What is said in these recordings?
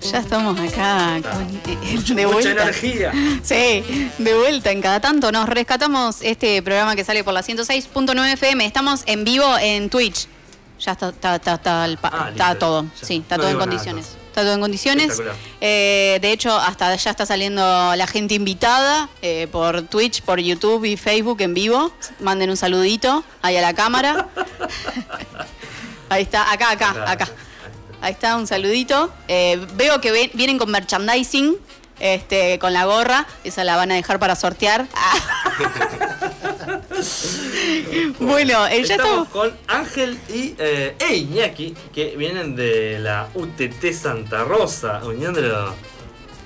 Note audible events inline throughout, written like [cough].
Ya estamos acá con, de Mucha vuelta. energía. [laughs] Sí, de vuelta en cada tanto. Nos rescatamos este programa que sale por la 106.9 FM. Estamos en vivo en Twitch. Ya está, está, está, está el pa- Ah, listo, todo. ya. Sí, está No todo en nada, condiciones. Está todo en condiciones. Eh, de hecho, hasta ya está saliendo la gente invitada eh, por Twitch, por YouTube y Facebook en vivo. Manden un saludito ahí a la cámara. [laughs] ahí está, acá, acá, Acá, acá. Ahí está, un saludito. Eh, veo que ven- vienen con merchandising, este, con la gorra. Esa la van a dejar para sortear. [laughs] bueno, eh, ya estamos estamos. con Ángel y eh, e Iñaki, que vienen de la UTT Santa Rosa, Unión de los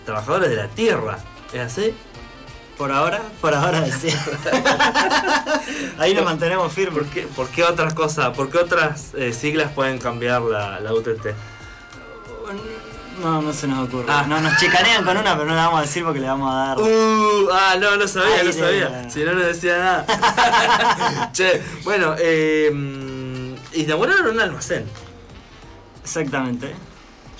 Trabajadores de la Tierra. ¿Es así? Por ahora, por ahora [laughs] sí. Ahí nos mantenemos ¿Por firmes. qué, por qué otras cosas, por qué otras eh, siglas pueden cambiar la, la UTT? No, no se nos ocurre. Ah. No, nos chicanean con una, pero no la vamos a decir porque le vamos a dar. Uh, ah, no, no sabía, Ay, no sabía. Si no, no decía nada. [laughs] che, bueno, eh, mm, inauguraron un almacén. Exactamente.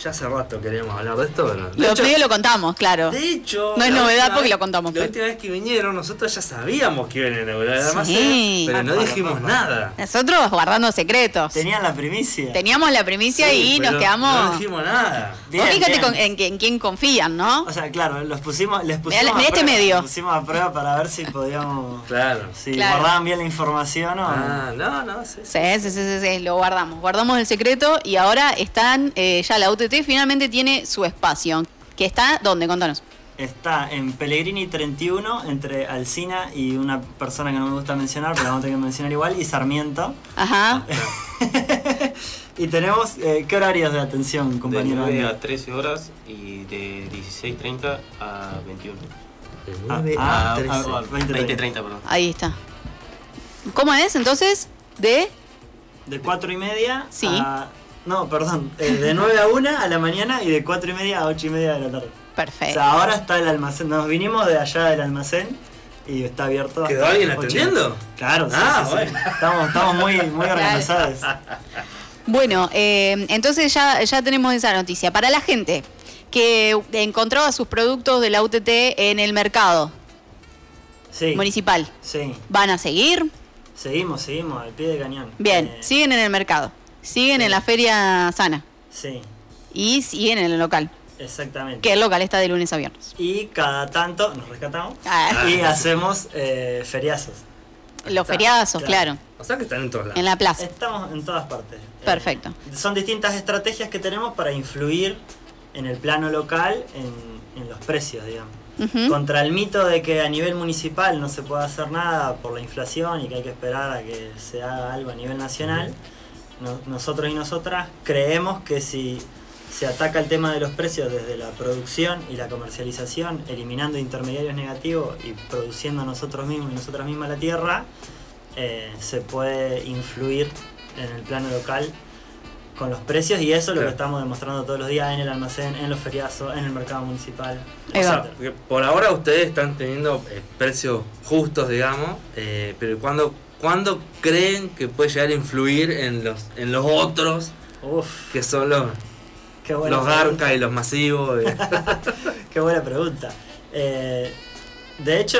Ya hace rato queríamos hablar de esto, pero. de Lo hecho- lo contamos, claro. De hecho, No es novedad porque vez- lo contamos, La pero- última vez que vinieron, nosotros ya sabíamos que iban a inaugurar el Sí. almacén, pero no dijimos nada. Nosotros guardando secretos. Tenían la primicia. Teníamos la primicia Sí, y pero nos quedamos. No dijimos nada. Bien, fíjate bien. con- en, en quién confían, ¿no? O sea, claro, los pusimos, les pusimos Mirá- a este prueba, medio. pusimos a prueba para ver si podíamos, Claro. si Claro. guardaban bien la información o Ah, no, no, sí. Sí, sí, sí, sí, sí, lo guardamos. Guardamos el secreto y ahora están, eh, ya la UTT finalmente tiene su espacio. Que está, ¿dónde? Contanos. está en Pellegrini 31 entre Alcina y una persona que no me gusta mencionar, pero la vamos a tener que mencionar igual, y Sarmiento. Ajá. [laughs] y tenemos, eh, ¿qué horarios de atención, De compañero? 9 Andy? a 13 horas y de 16.30 a 21. De Ah, 9 ah, a 13. ah, 20, 20.30, perdón. Ahí está. ¿Cómo es entonces? De. De 4 y media Sí. a... No, perdón, eh, de 9 a 1 a la mañana y de 4 y media a 8 y media de la tarde. O Perfecto. sea, ahora está el almacén, nos vinimos de allá del almacén y está abierto. ¿Quedó alguien ocho. atendiendo? Claro, sí, Ah, sí, sí. bueno. Estamos, estamos muy, muy organizados. Bueno, eh, entonces ya, ya tenemos esa noticia. Para la gente que encontraba sus productos de la UTT en el mercado Sí, municipal, sí. ¿van a seguir? Seguimos, seguimos, al pie de cañón. Bien, Eh, siguen en el mercado, siguen sí. en la feria sana Sí, y siguen en el local, exactamente. que el local está de lunes a viernes. Y cada tanto nos rescatamos Ah, y hacemos eh, feriazos. los feriazos, claro. claro, O sea que están en todos lados. en la plaza. Estamos en todas partes. Eh, Perfecto. son distintas estrategias que tenemos para influir en el plano local en, en los precios, digamos. Contra el mito de que a nivel municipal no se puede hacer nada por la inflación y que hay que esperar a que se haga algo a nivel nacional, no- nosotros y nosotras creemos que si se ataca el tema de los precios desde la producción y la comercialización, eliminando intermediarios negativos y produciendo nosotros mismos y nosotras mismas la tierra, eh, se puede influir en el plano local con los precios y eso es lo Claro. que estamos demostrando todos los días en el almacén, en los feriazos, en el mercado municipal. O sea, por ahora ustedes están teniendo eh, precios justos, digamos, eh, pero ¿cuándo, ¿cuándo creen que puede llegar a influir en los, en los otros, Uf, que son los, los garcas y los masivos? eh? [laughs] Qué buena pregunta. Eh, de hecho,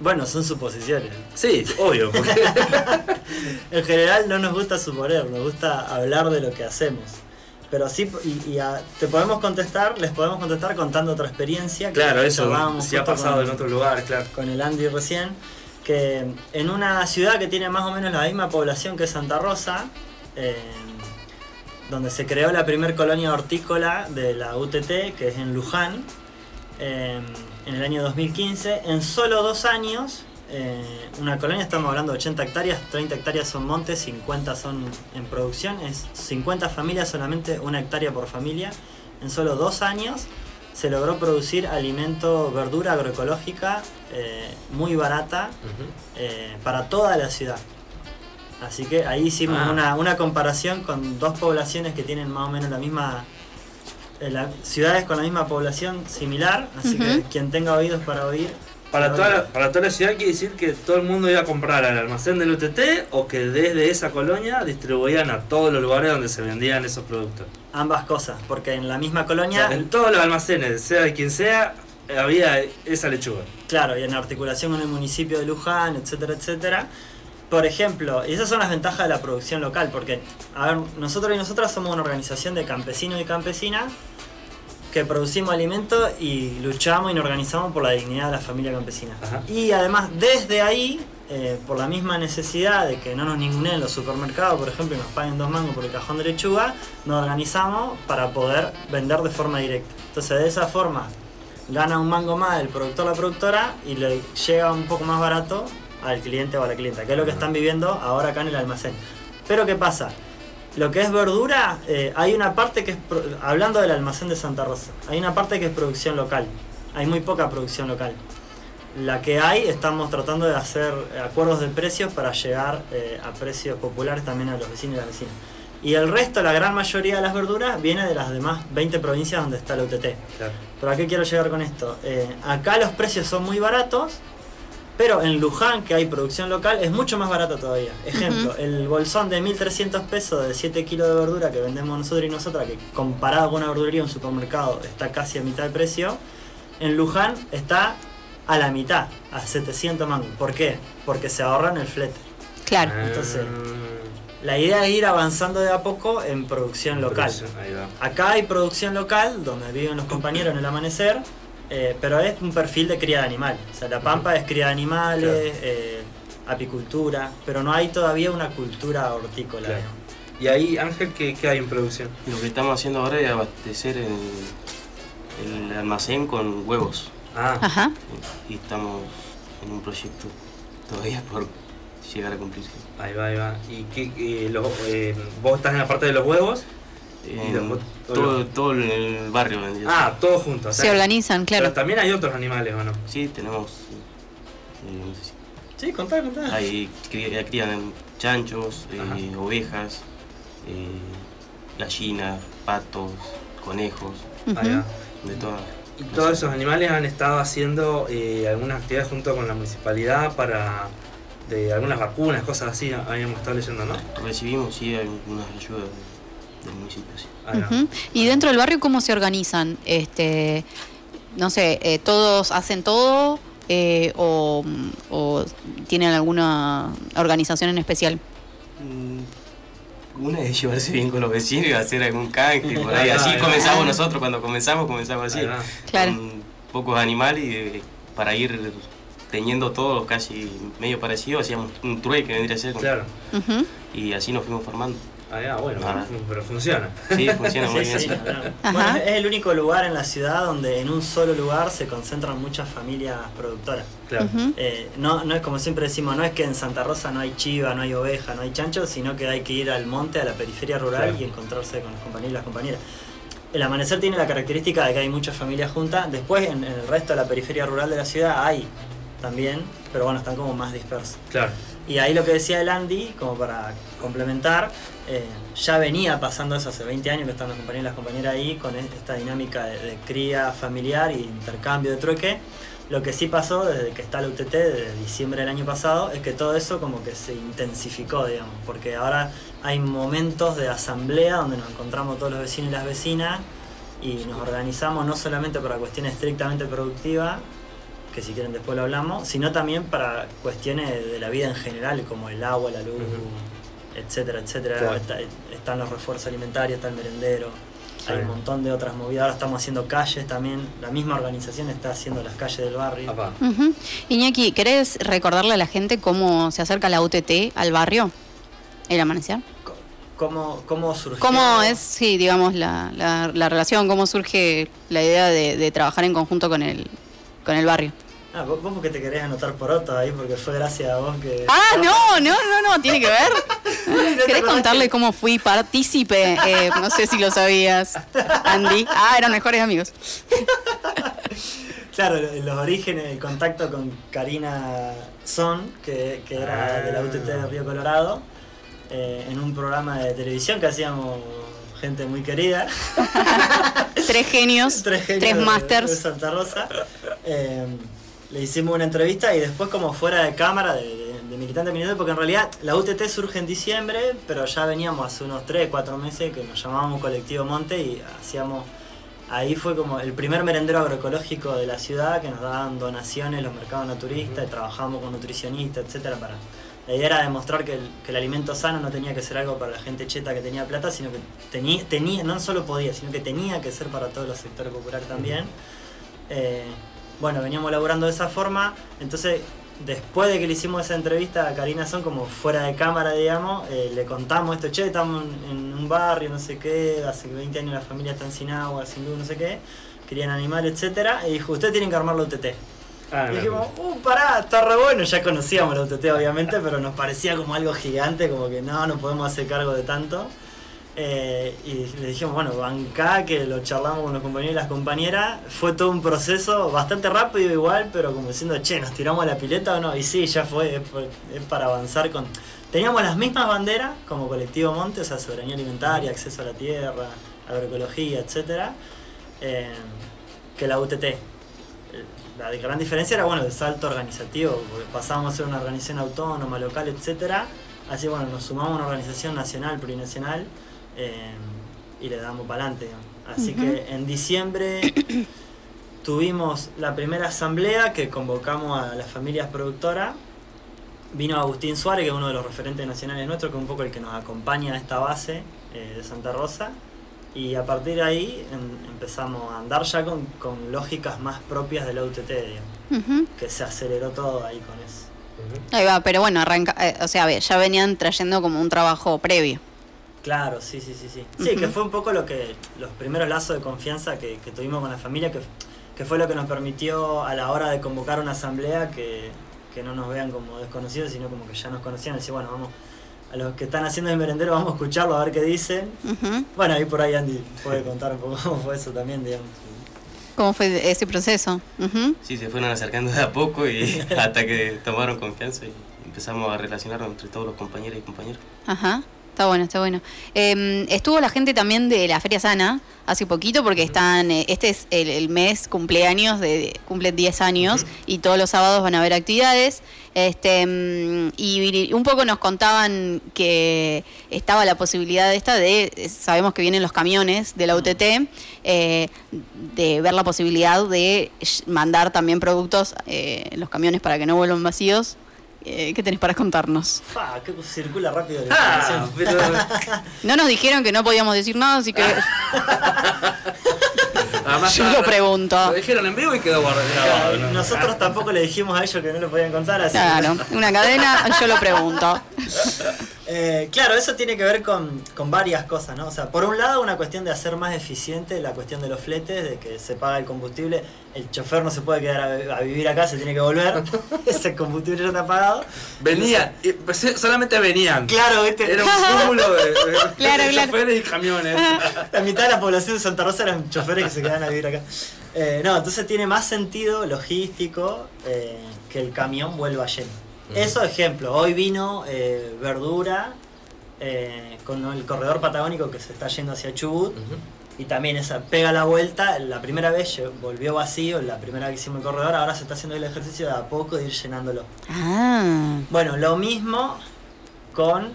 bueno, son suposiciones. sí, obvio, porque [laughs] En general no nos gusta suponer, nos gusta hablar de lo que hacemos. Pero sí, y, y a- te podemos contestar, les podemos contestar contando otra experiencia. que claro, eso sí ha pasado con- en otros lugares, claro. con el Andy recién, que en una ciudad que tiene más o menos la misma población que Santa Rosa, eh, donde se creó la primer colonia hortícola de la UTT, que es en Luján, eh, en el año 2015, en solo dos años, eh, una colonia, estamos hablando de 80 hectáreas, 30 hectáreas son montes, 50 son en producción, es 50 familias solamente, una hectárea por familia, en solo dos años se logró producir alimento, verdura agroecológica eh, muy barata eh, para toda la ciudad. Así que ahí hicimos Ah. una, una comparación con dos poblaciones que tienen más o menos la misma... eh, la- ciudades con la misma población similar, así que quien tenga oídos para oír... Para toda, la, para toda la ciudad quiere decir que todo el mundo iba a comprar al almacén del UTT o que desde esa colonia distribuían a todos los lugares donde se vendían esos productos. Ambas cosas, porque en la misma O colonia, sea, en todos los almacenes, sea de quien sea, había esa lechuga. claro, y en articulación con el municipio de Luján, etcétera, etcétera. Por ejemplo, y esas son las ventajas de la producción local, porque, a ver, nosotros y nosotras somos una organización de campesinos y campesinas que producimos alimentos y luchamos y nos organizamos por la dignidad de la familia campesina. Ajá. Y además, desde ahí, eh, por la misma necesidad de que no nos ninguneen los supermercados, por ejemplo, y nos paguen dos mangos por el cajón de lechuga, nos organizamos para poder vender de forma directa. Entonces, de esa forma, gana un mango más el productor o la productora y le llega un poco más barato al cliente o a la clienta, que es lo que están viviendo ahora acá en el almacén. Pero ¿qué pasa? Lo que es verdura, eh, hay una parte que es, hablando del almacén de Santa Rosa, hay una parte que es producción local, hay muy poca producción local. La que hay, estamos tratando de hacer acuerdos de precios para llegar eh, a precios populares también a los vecinos y las vecinas. Y el resto, la gran mayoría de las verduras, viene de las demás 20 provincias donde está la UTT. Claro. ¿Pero a qué quiero llegar con esto? Eh, acá los precios son muy baratos, pero en Luján, que hay producción local, es mucho más barato todavía. Ejemplo, el bolsón de 1.300 pesos de 7 kilos de verdura que vendemos nosotros y nosotras, que comparado con una verdulería en un supermercado está casi a mitad de precio, en Luján está a la mitad, a 700 mangos. ¿Por qué? Porque se ahorran el flete. Claro. Entonces, La idea es ir avanzando de a poco en producción local. Ahí va. Acá hay producción local, donde viven los compañeros en el amanecer, eh, pero es un perfil de cría de animales. O sea, la pampa es cría de animales, eh, apicultura, pero no hay todavía una cultura hortícola. Claro. Y ahí, Ángel, ¿qué, qué hay en producción? Lo que estamos haciendo ahora es abastecer el, el almacén con huevos. Ah, Ajá. Y estamos en un proyecto todavía por llegar a cumplirse. ahí va, ahí va. ¿Y qué, eh, vos estás en la parte de los huevos? En los- todo, todo el barrio Ah, todos juntos. o sea, Se organizan, Pero claro. también hay otros animales, ¿o no? Sí, tenemos. eh, no sé si- Sí, contá, contá. hay cría- crían chanchos, eh, ovejas, eh, gallinas, patos, conejos, Ahí va. Ujú. de todas. Y todos esos animales han estado haciendo eh, algunas actividades junto con la municipalidad para de algunas vacunas, cosas así, habíamos estado leyendo, ¿no? Recibimos sí algunas ayudas de- del municipio. Sí. Ujú. Y dentro del barrio, ¿cómo se organizan? Este, no sé, eh, ¿todos hacen todo? Eh, o, o tienen alguna organización en especial? Una es llevarse bien con los vecinos y hacer algún canje por ahí. Ah, Así comenzamos nosotros cuando comenzamos, comenzamos así. Claro. Con pocos animales y eh, para ir teniendo todo casi medio parecido, hacíamos un trueque que vendría a ser. con- Claro. Ujú. Y así nos fuimos formando. Ahí va, bueno, Ah. pero funciona. Sí, funciona [laughs] muy Sí, bien sí. Bueno, es el único lugar en la ciudad donde en un solo lugar se concentran muchas familias productoras. Claro. Eh, no, no es como siempre decimos, no es que en Santa Rosa no hay chiva, no hay oveja, no hay chancho, sino que hay que ir al monte, a la periferia rural Claro. y encontrarse con los compañeros y las compañeras. El amanecer tiene la característica de que hay muchas familias juntas. Después, en, en el resto de la periferia rural de la ciudad hay también, pero bueno, están como más dispersos. Claro. Y ahí lo que decía el Andy, como para complementar, eh, ya venía pasando eso hace 20 años que están los compañeros y las compañeras ahí con es- esta dinámica de, de cría familiar y intercambio de trueque. Lo que sí pasó desde que está la UTT, desde diciembre del año pasado, es que todo eso como que se intensificó, digamos, porque ahora hay momentos de asamblea donde nos encontramos todos los vecinos y las vecinas y nos organizamos no solamente para cuestiones estrictamente productivas, que si quieren después lo hablamos, sino también para cuestiones de la vida en general, como el agua, la luz, etcétera, etcétera. Claro. Está- están los refuerzos alimentarios, está el merendero, Sí. hay un montón de otras movidas. Ahora estamos haciendo calles también, la misma organización está haciendo las calles del barrio. Papá. Ujú. Iñaki, ¿querés recordarle a la gente cómo se acerca la UTT al barrio? El amanecer. ¿Cómo, cómo surgió? ¿Cómo es, sí, digamos, la, la- la relación? ¿Cómo surge la idea de, de trabajar en conjunto con el, con el barrio? Ah, vos, vos porque te querés anotar por otro ahí, porque fue gracias a vos que... Ah, no, no, no, no, tiene que ver. [laughs] ¿Querés contarle cómo fui partícipe? Eh, no sé si lo sabías, Andy. Ah, eran mejores amigos. [laughs] Claro, lo- los orígenes, el contacto con Karina Son, que, que era de la UTT de Río Colorado, eh, en un programa de televisión que hacíamos gente muy querida. [laughs] Tres genios, tres tres, genios de- de masters. Santa Rosa. Eh, le hicimos una entrevista y después como fuera de cámara, de, de- de militante militante, porque en realidad la UTT surge en diciembre, pero ya veníamos hace unos 3, 4 meses que nos llamábamos Colectivo Monte y hacíamos. Ahí fue como el primer merendero agroecológico de la ciudad que nos daban donaciones los mercados naturistas y trabajábamos con nutricionistas, etcétera para la idea era demostrar que el, que el alimento sano no tenía que ser algo para la gente cheta que tenía plata, sino que tenía, tenía no solo podía, sino que tenía que ser para todos los sectores populares también. Eh, bueno, veníamos laburando de esa forma, entonces después de que le hicimos esa entrevista a Karina Son, como fuera de cámara, digamos, eh, le contamos esto, che, estamos en, en un barrio, no sé qué, hace 20 años la familia está sin agua, sin luz, no sé qué, querían animar, etcétera, y dijo, ustedes tienen que armar la UTT. Ah, Y dijimos, uh, pará, está re bueno. Ya conocíamos la UTT, obviamente, pero nos parecía como algo gigante, como que no, no podemos hacer cargo de tanto. Eh, y le dijimos, bueno, bancá, que lo charlamos con los compañeros y las compañeras. Fue todo un proceso bastante rápido, igual, pero como diciendo, che, ¿nos tiramos la pileta o no? Y sí, ya fue, es, para avanzar con. Teníamos las mismas banderas como colectivo Monte, o sea, soberanía alimentaria, acceso a la tierra, agroecología, etcétera, eh, que la UTT la gran diferencia era bueno el salto organizativo, porque pasábamos a ser una organización autónoma, local, etcétera. Así bueno, nos sumamos a una organización nacional, plurinacional, eh, y le damos para adelante. Así que en diciembre [coughs] tuvimos la primera asamblea que convocamos a las familias productoras. Vino Agustín Suárez, que es uno de los referentes nacionales nuestros, que es un poco el que nos acompaña a esta base eh, de Santa Rosa. Y a partir de ahí em- empezamos a andar ya con, con lógicas más propias de la UTT, que se aceleró todo ahí con eso. Ahí va, pero bueno, arranca, eh, o sea, ve, ya venían trayendo como un trabajo previo. Claro, sí, sí, sí, sí. Sí, que fue un poco lo que los primeros lazos de confianza que, que tuvimos con la familia, que, que fue lo que nos permitió a la hora de convocar una asamblea que, que no nos vean como desconocidos, sino como que ya nos conocían. Decir, bueno, vamos, a los que están haciendo el merendero vamos a escucharlo, a ver qué dicen. Bueno, ahí por ahí Andy puede contar un poco [laughs] cómo fue eso también, digamos. ¿Cómo fue ese proceso? Sí, se fueron acercando de a poco y [laughs] hasta que tomaron confianza y empezamos a relacionarnos entre todos los compañeros y compañeras. Ajá. Está bueno, está bueno. Eh, estuvo la gente también de la Feria Sana hace poquito porque están, eh, este es el, el mes cumpleaños, de, cumplen 10 años y todos los sábados van a haber actividades. Este, mm, y un poco nos contaban que estaba la posibilidad esta de, eh, sabemos que vienen los camiones de la UTT, eh, de ver la posibilidad de mandar también productos eh, los camiones para que no vuelvan vacíos. Eh, ¿Qué tenés para contarnos? Fa, que circula rápido la Ah, pero [laughs] No nos dijeron que no podíamos decir nada, así que [laughs] además yo lo pregunto. Lo dijeron en vivo y quedó guardado. Nosotros tampoco le dijimos a ellos que no lo podían contar, así que- Claro, una cadena, yo lo pregunto. [laughs] Eh, claro, eso tiene que ver con, con varias cosas, ¿no? O sea, por un lado, una cuestión de hacer más eficiente la cuestión de los fletes, de que se paga el combustible, el chofer no se puede quedar a, a vivir acá, se tiene que volver, [laughs] ese combustible ya está pagado. Venía, y, pues, solamente venían. Claro, ¿viste? Era un cúmulo de, de- [laughs] Claro, de claro. choferes y camiones. [laughs] La mitad de la población de Santa Rosa eran choferes que se quedaban a vivir acá. Eh, no, entonces tiene más sentido logístico eh, que el camión vuelva lleno. Eso ejemplo, hoy vino eh, verdura eh, con el corredor patagónico que se está yendo hacia Chubut y también esa pega la vuelta, la primera vez volvió vacío, la primera vez que hicimos el corredor, ahora se está haciendo el ejercicio de a poco de ir llenándolo. Ah, Bueno, lo mismo con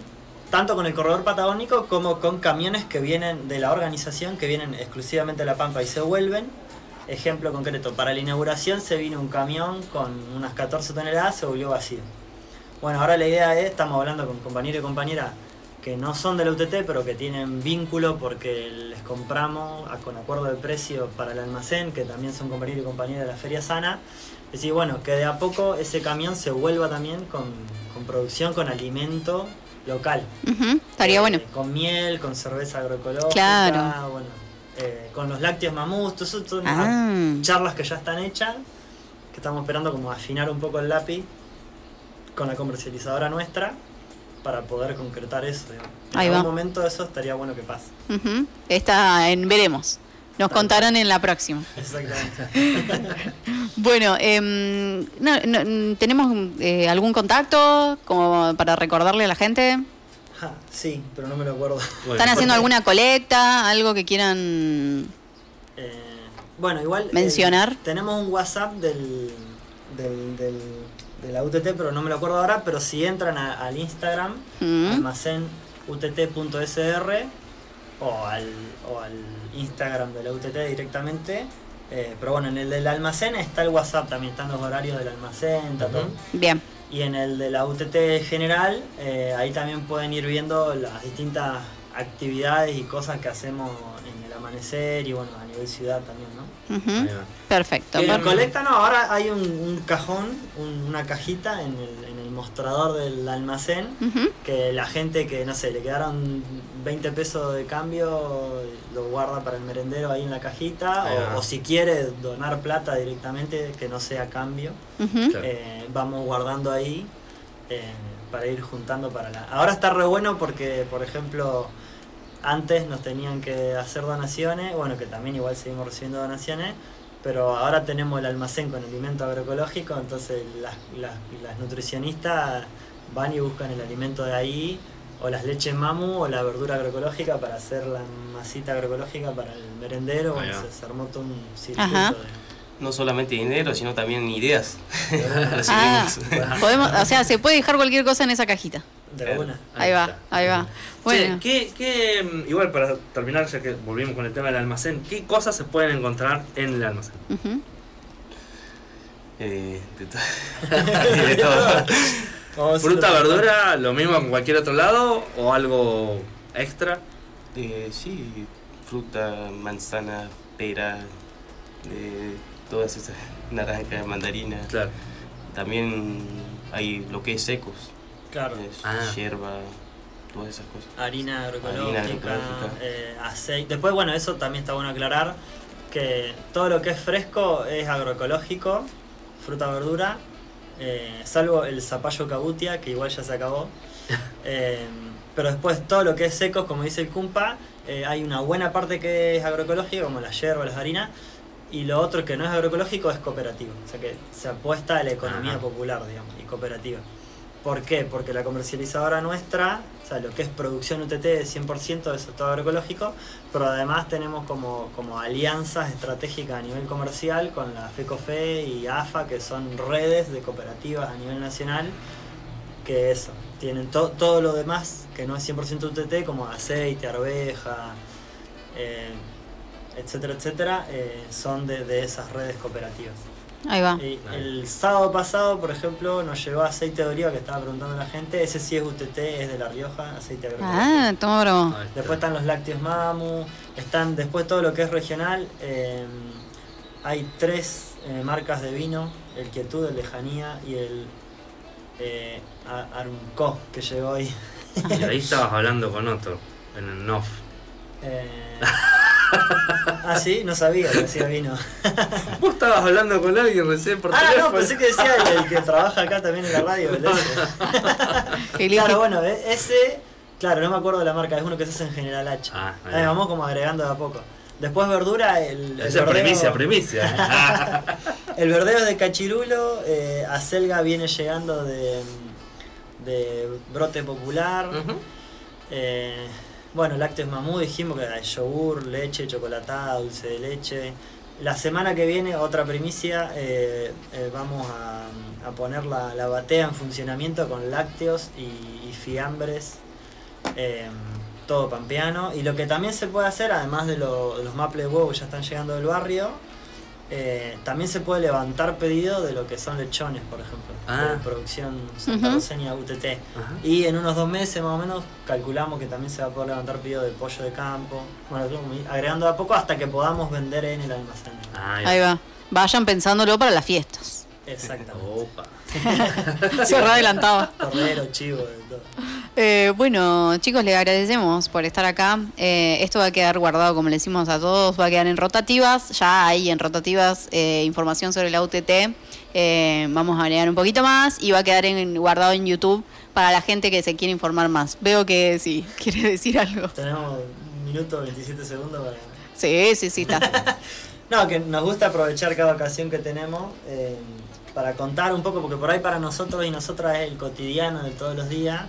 tanto con el corredor patagónico como con camiones que vienen de la organización, que vienen exclusivamente a La Pampa y se vuelven. Ejemplo concreto, para la inauguración se vino un camión con unas 14 toneladas, se volvió vacío. Bueno, ahora la idea es, estamos hablando con compañeros y compañeras que no son de la UTT, pero que tienen vínculo porque les compramos a- con acuerdo de precio para el almacén, que también son compañeros y compañeras de la Feria Sana. Es decir, bueno, que de a poco ese camión se vuelva también con, con producción, con alimento local. estaría Eh, bueno. Con miel, con cerveza agroecológica, Claro. bueno, eh, con los lácteos mamús, todo eso son Ah. charlas que ya están hechas, que estamos esperando como afinar un poco el lápiz con la comercializadora nuestra para poder concretar eso. digamos. En Ahí algún va. momento eso estaría bueno que pase. Está en veremos. Nos contarán en la próxima. [laughs] Exactamente. [laughs] Bueno, em, no- no, ¿tenemos eh, algún contacto como para recordarle a la gente? Sí, pero no me lo acuerdo. Bueno, ¿Están haciendo [laughs] alguna colecta? ¿Algo que quieran...? Eh, bueno, igual. eh, Mencionar. tenemos un WhatsApp del, del, del, de la UTT, pero no me lo acuerdo ahora, pero si entran a- al Instagram, Mm. almacén utt.sr o al, o al Instagram de la UTT directamente. eh, pero bueno, en el del almacén está el WhatsApp, también están los horarios del almacén, está todo. Bien. Y en el de la UTT general, eh, ahí también pueden ir viendo las distintas actividades y cosas que hacemos en el amanecer y bueno, a nivel ciudad también, ¿no? Va. Perfecto. En Bien. perfecto. colecta no, ahora hay un, un cajón, un- una cajita en el, en el mostrador del almacén que la gente que, no sé, le quedaron 20 pesos de cambio, lo guarda para el merendero ahí en la cajita, o, o si quiere donar plata directamente, que no sea cambio, eh, vamos guardando ahí eh, para ir juntando para la... Ahora está re bueno porque, por ejemplo, antes nos tenían que hacer donaciones, bueno, que también igual seguimos recibiendo donaciones, pero ahora tenemos el almacén con alimento agroecológico, entonces las, las, las nutricionistas van y buscan el alimento de ahí, o las leches mamu, o la verdura agroecológica para hacer la masita agroecológica para el merendero, bueno, se, se armó todo un circuito Ajá. de- No solamente dinero, sino también ideas. [laughs] Ah, [laughs] podemos, o sea, se puede dejar cualquier cosa en esa cajita. de Bien. una. Ahí va, está. ahí va. Bueno. ¿qué, qué, mm, igual para terminar, ya que volvimos con el tema del almacén, ¿qué cosas se pueden encontrar en el almacén? Eh, de, to- [laughs] de todo. Vamos a ¿Fruta, verdura, lo mismo en cualquier otro lado o algo extra? Eh, sí, fruta, manzana, pera, de todas esas naranjas, mandarina. Claro. También hay lo que es secos, Claro. es Ah. hierba, todas esas cosas. harina agroecológica, Harina agroecológica. eh, aceite. Después, bueno, eso también está bueno aclarar que todo lo que es fresco es agroecológico, fruta, verdura, eh, salvo el zapallo cabutia, que igual ya se acabó. [laughs] Eh, pero después todo lo que es seco, como dice el Cumpa, eh, hay una buena parte que es agroecológica, como la hierba, las harinas, y lo otro que no es agroecológico es cooperativo. O sea que se apuesta a la economía Ajá. popular, digamos, y cooperativa. ¿Por qué? Porque la comercializadora nuestra, o sea, lo que es producción UTT de 100%, eso es todo agroecológico, pero además tenemos como, como alianzas estratégicas a nivel comercial con la FECOFE y AFA, que son redes de cooperativas a nivel nacional, que eso, tienen to- todo lo demás que no es 100% UTT, como aceite, arveja, eh, etcétera, etcétera, eh, son de, de esas redes cooperativas. Ahí va. Y el sábado pasado, por ejemplo, nos llegó aceite de oliva que estaba preguntando la gente. Ese sí es UTT, es de La Rioja, aceite agroecológico. Ah, toma. Ahí está. Después están los lácteos Mamu, están después todo lo que es regional. eh, hay tres eh, marcas de vino, el Quietud, el Lejanía y el eh, Arunco, que llegó hoy. Y ahí estabas hablando con otro, en el NOF. Eh, [laughs] [laughs] ah, sí, no sabía que hacía vino. [laughs] Vos estabas hablando con alguien recién por Ah, teléfono. no, pensé que decía el, el que [laughs] trabaja acá también en la radio. el Claro, bueno, e- ese, claro, no me acuerdo de la marca, es uno que se hace en General H. Ah, ahí Ahí va. vamos como agregando de a poco. Después verdura, el, el Esa es verdeo- primicia, primicia. El verdeo es de Cachirulo, eh, Acelga viene llegando de, de Brote Popular. Eh, bueno, lácteos mamú, dijimos que hay yogur, leche, chocolatada, dulce de leche. La semana que viene, otra primicia, eh, eh, vamos a, poner la, la batea en funcionamiento con lácteos y, fiambres, eh, todo pampeano. Y lo que también se puede hacer, además de, de los maples de huevo que ya están llegando del barrio, eh, también se puede levantar pedido de lo que son lechones, por ejemplo, Ah. de producción santarroceña UTT. Ajá. Y en unos dos meses más o menos calculamos que también se va a poder levantar pedido de pollo de campo. Bueno, agregando de a poco hasta que podamos vender en el almacén. Ahí Ahí va. Vayan pensándolo para las fiestas. Exactamente. Opa. [laughs] [laughs] Se re adelantaba. Cordero, chivo, de todo. Eh, bueno, chicos, les agradecemos por estar acá. Eh, esto va a quedar guardado, como le decimos a todos, va a quedar en rotativas. Ya hay en rotativas eh, información sobre la UTT. Eh, vamos a agregar un poquito más y va a quedar en- guardado en YouTube para la gente que se quiere informar más. Veo que sí, [laughs] quiere decir algo. Tenemos un minuto 27 segundos para... Sí, sí, sí, está. [laughs] No, que nos gusta aprovechar cada ocasión que tenemos para contar un poco, porque por ahí para nosotros y nosotras es el cotidiano de todos los días,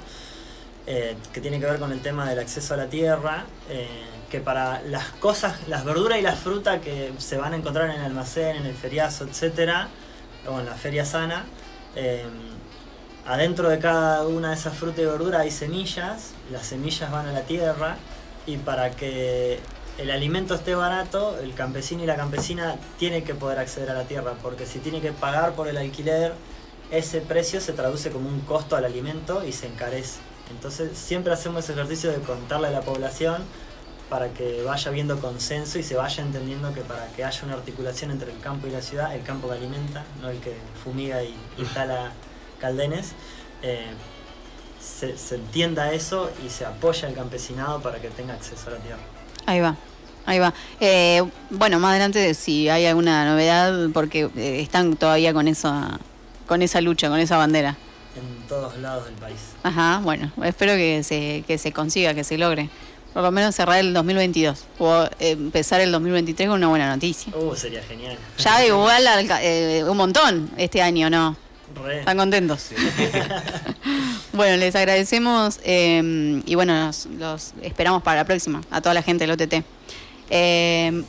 eh, que tiene que ver con el tema del acceso a la tierra, eh, que para las cosas, las verduras y las frutas que se van a encontrar en el almacén, en el feriazo, etcétera, o en la feria sana, Eh, adentro de cada una de esas frutas y verduras hay semillas, las semillas van a la tierra y para que el alimento esté barato, el campesino y la campesina tienen que poder acceder a la tierra, porque si tiene que pagar por el alquiler, ese precio se traduce como un costo al alimento y se encarece. Entonces siempre hacemos ese ejercicio de contarle a la población para que vaya viendo consenso y se vaya entendiendo que para que haya una articulación entre el campo y la ciudad, el campo que alimenta, no el que fumiga y [laughs] instala caldenes, eh, se, se entienda eso y se apoya al campesinado para que tenga acceso a la tierra. Ahí va, ahí va. Eh, bueno, más adelante si hay alguna novedad, porque eh, están todavía con esa, con esa lucha, con esa bandera. En todos lados del país. Ajá, bueno, espero que se, que se consiga, que se logre. Por lo menos cerrar el 2022 o eh, empezar el 2023 con una buena noticia. Uh, sería genial. Ya [laughs] igual eh, un montón este año, ¿no? Re. ¿Están contentos? [laughs] bueno, les agradecemos eh, y bueno, los esperamos para la próxima, a toda la gente del OTT. Eh,